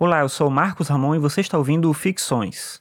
Olá, eu sou Marcos Ramon e você está ouvindo Ficções.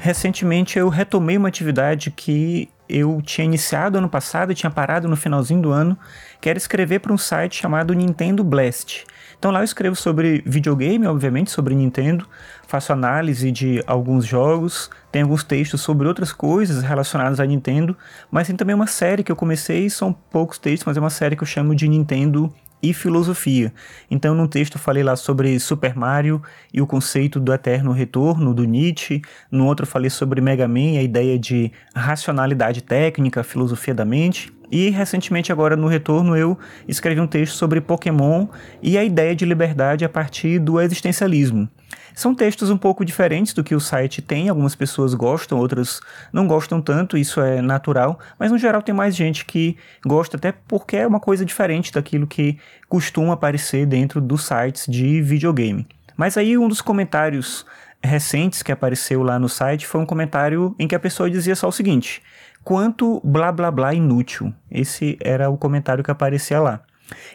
Recentemente eu retomei uma atividade que eu tinha iniciado ano passado e tinha parado no finalzinho do ano, que era escrever para um site chamado Nintendo Blast. Então lá eu escrevo sobre videogame, obviamente, sobre Nintendo, faço análise de alguns jogos, tem alguns textos sobre outras coisas relacionadas a Nintendo, mas tem também uma série que eu comecei, são poucos textos, mas é uma série que eu chamo de Nintendo e filosofia. Então, num texto eu falei lá sobre Super Mario e o conceito do eterno retorno do Nietzsche. No outro eu falei sobre Mega Man, a ideia de racionalidade técnica, filosofia da mente. E recentemente, agora no retorno, eu escrevi um texto sobre Pokémon e a ideia de liberdade a partir do existencialismo. São textos um pouco diferentes do que o site tem, algumas pessoas gostam, outras não gostam tanto, isso é natural, mas no geral tem mais gente que gosta, até porque é uma coisa diferente daquilo que costuma aparecer dentro dos sites de videogame. Mas aí um dos comentários recentes que apareceu lá no site foi um comentário em que a pessoa dizia só o seguinte: quanto blá blá blá inútil. Esse era o comentário que aparecia lá.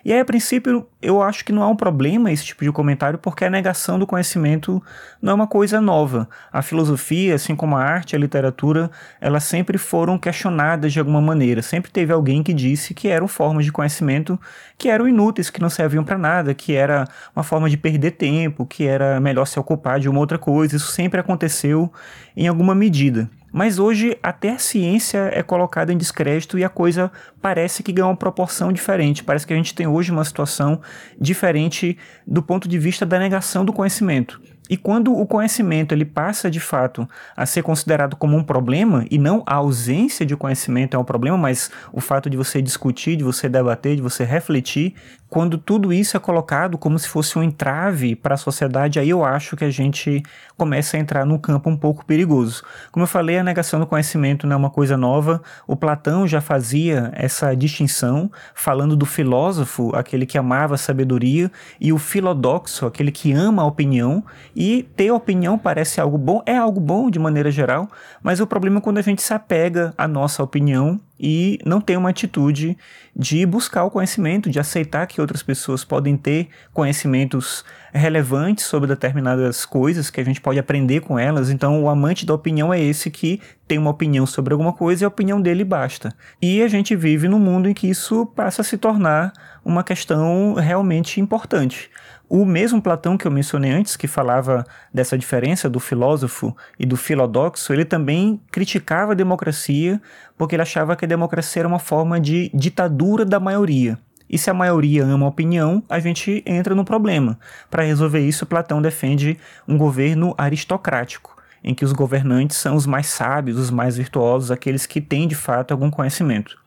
E aí, a princípio, eu acho que não há um problema esse tipo de comentário, porque a negação do conhecimento não é uma coisa nova. A filosofia, assim como a arte a literatura, elas sempre foram questionadas de alguma maneira. Sempre teve alguém que disse que eram formas de conhecimento que eram inúteis, que não serviam para nada, que era uma forma de perder tempo, que era melhor se ocupar de uma outra coisa. Isso sempre aconteceu em alguma medida. Mas hoje até a ciência é colocada em descrédito e a coisa parece que ganha uma proporção diferente. Parece que a gente tem hoje uma situação diferente do ponto de vista da negação do conhecimento. E quando o conhecimento ele passa de fato a ser considerado como um problema e não a ausência de conhecimento é um problema, mas o fato de você discutir, de você debater, de você refletir, quando tudo isso é colocado como se fosse um entrave para a sociedade, aí eu acho que a gente começa a entrar num campo um pouco perigoso. Como eu falei, a negação do conhecimento não é uma coisa nova. O Platão já fazia essa distinção, falando do filósofo, aquele que amava a sabedoria, e o filodoxo, aquele que ama a opinião. E ter opinião parece algo bom, é algo bom de maneira geral, mas o problema é quando a gente se apega à nossa opinião e não tem uma atitude de buscar o conhecimento, de aceitar que outras pessoas podem ter conhecimentos relevantes sobre determinadas coisas, que a gente pode aprender com elas. Então, o amante da opinião é esse que tem uma opinião sobre alguma coisa e a opinião dele basta. E a gente vive num mundo em que isso passa a se tornar uma questão realmente importante. O mesmo Platão que eu mencionei antes, que falava dessa diferença do filósofo e do filodoxo, ele também criticava a democracia porque ele achava que a democracia era uma forma de ditadura da maioria. E se a maioria ama a opinião, a gente entra no problema. Para resolver isso, Platão defende um governo aristocrático, em que os governantes são os mais sábios, os mais virtuosos, aqueles que têm de fato algum conhecimento.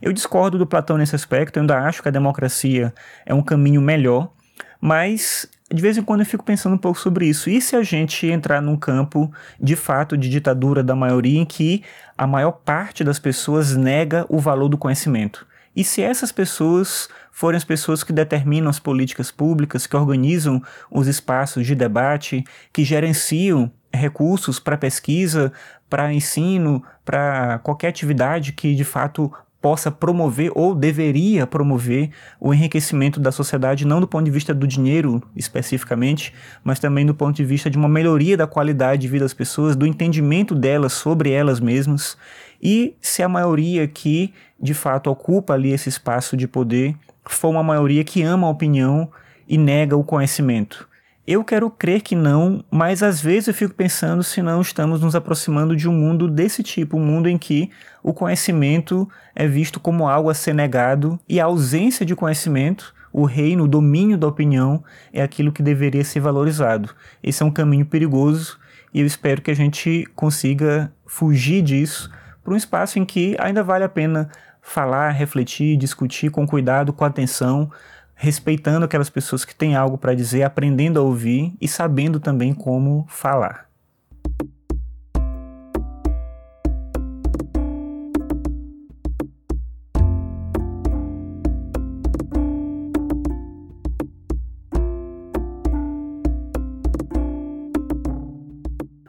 Eu discordo do Platão nesse aspecto, eu ainda acho que a democracia é um caminho melhor mas de vez em quando eu fico pensando um pouco sobre isso. E se a gente entrar num campo de fato de ditadura da maioria em que a maior parte das pessoas nega o valor do conhecimento? E se essas pessoas forem as pessoas que determinam as políticas públicas, que organizam os espaços de debate, que gerenciam recursos para pesquisa, para ensino, para qualquer atividade que de fato possa promover ou deveria promover o enriquecimento da sociedade, não do ponto de vista do dinheiro especificamente, mas também do ponto de vista de uma melhoria da qualidade de vida das pessoas, do entendimento delas sobre elas mesmas. E se a maioria que de fato ocupa ali esse espaço de poder for uma maioria que ama a opinião e nega o conhecimento. Eu quero crer que não, mas às vezes eu fico pensando se não estamos nos aproximando de um mundo desse tipo, um mundo em que o conhecimento é visto como algo a ser negado e a ausência de conhecimento, o reino, o domínio da opinião, é aquilo que deveria ser valorizado. Esse é um caminho perigoso e eu espero que a gente consiga fugir disso para um espaço em que ainda vale a pena falar, refletir, discutir com cuidado, com atenção, respeitando aquelas pessoas que têm algo para dizer, aprendendo a ouvir e sabendo também como falar.